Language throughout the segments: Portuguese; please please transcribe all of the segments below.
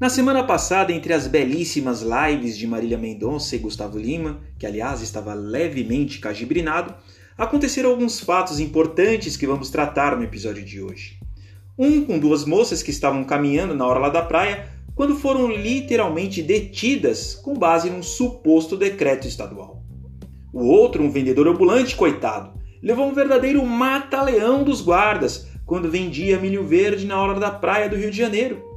Na semana passada, entre as belíssimas lives de Marília Mendonça e Gustavo Lima, que aliás estava levemente cagibrinado, aconteceram alguns fatos importantes que vamos tratar no episódio de hoje. Um com duas moças que estavam caminhando na hora lá da praia quando foram literalmente detidas com base num suposto decreto estadual. O outro, um vendedor ambulante, coitado, levou um verdadeiro mata-leão dos guardas quando vendia milho verde na hora da praia do Rio de Janeiro.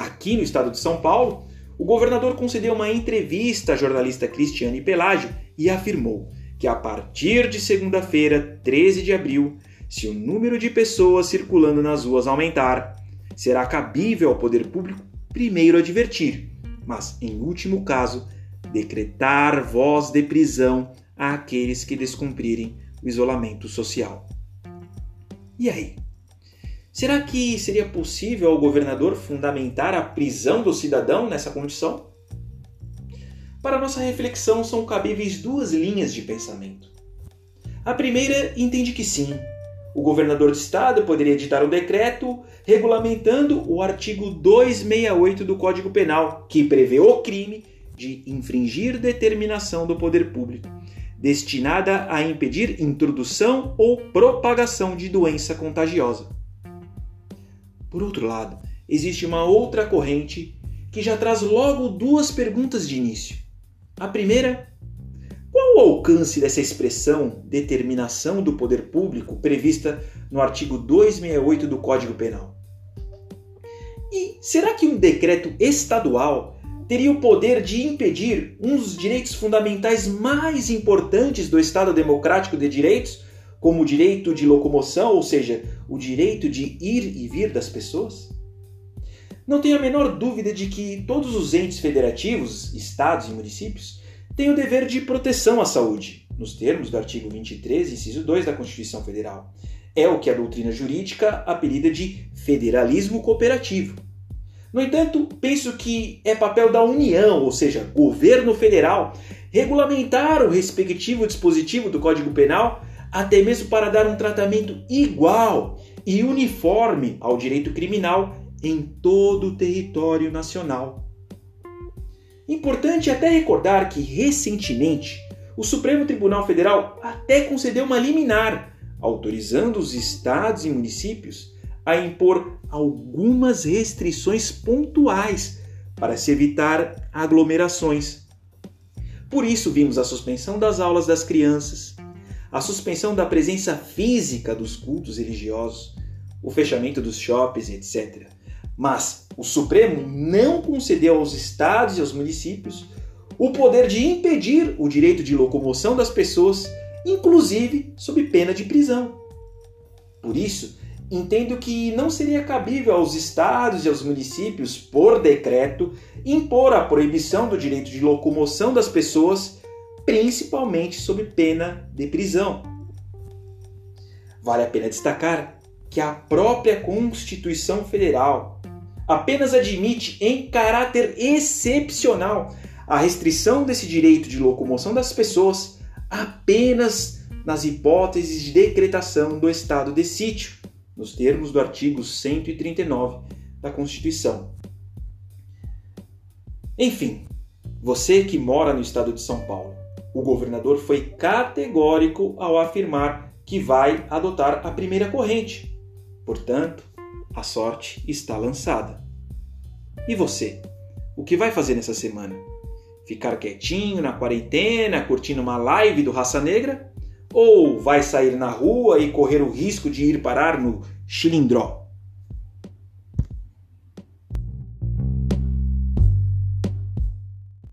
Aqui no estado de São Paulo, o governador concedeu uma entrevista à jornalista Cristiane Pelágio e afirmou que a partir de segunda-feira, 13 de abril, se o número de pessoas circulando nas ruas aumentar, será cabível ao poder público primeiro advertir, mas, em último caso, decretar voz de prisão àqueles que descumprirem o isolamento social. E aí? Será que seria possível ao governador fundamentar a prisão do cidadão nessa condição? Para nossa reflexão, são cabíveis duas linhas de pensamento. A primeira entende que sim, o governador de estado poderia editar um decreto regulamentando o artigo 268 do Código Penal, que prevê o crime de infringir determinação do poder público, destinada a impedir introdução ou propagação de doença contagiosa. Por outro lado, existe uma outra corrente que já traz logo duas perguntas de início. A primeira, qual o alcance dessa expressão determinação do poder público prevista no artigo 268 do Código Penal? E será que um decreto estadual teria o poder de impedir um dos direitos fundamentais mais importantes do Estado Democrático de Direitos, como o direito de locomoção, ou seja, o direito de ir e vir das pessoas? Não tenho a menor dúvida de que todos os entes federativos, estados e municípios têm o dever de proteção à saúde, nos termos do artigo 23, inciso 2 da Constituição Federal. É o que a doutrina jurídica apelida de federalismo cooperativo. No entanto, penso que é papel da União, ou seja, governo federal, regulamentar o respectivo dispositivo do Código Penal até mesmo para dar um tratamento igual e uniforme ao direito criminal em todo o território nacional. Importante até recordar que, recentemente, o Supremo Tribunal Federal até concedeu uma liminar autorizando os estados e municípios a impor algumas restrições pontuais para se evitar aglomerações. Por isso, vimos a suspensão das aulas das crianças, a suspensão da presença física dos cultos religiosos, o fechamento dos shoppings, etc. Mas o Supremo não concedeu aos estados e aos municípios o poder de impedir o direito de locomoção das pessoas, inclusive sob pena de prisão. Por isso, entendo que não seria cabível aos estados e aos municípios, por decreto, impor a proibição do direito de locomoção das pessoas principalmente sob pena de prisão. Vale a pena destacar que a própria Constituição Federal apenas admite, em caráter excepcional, a restrição desse direito de locomoção das pessoas apenas nas hipóteses de decretação do estado de sítio, nos termos do artigo 139 da Constituição. Enfim, você que mora no estado de São Paulo, o governador foi categórico ao afirmar que vai adotar a primeira corrente. Portanto, a sorte está lançada. E você? O que vai fazer nessa semana? Ficar quietinho na quarentena, curtindo uma live do Raça Negra? Ou vai sair na rua e correr o risco de ir parar no Chilindró?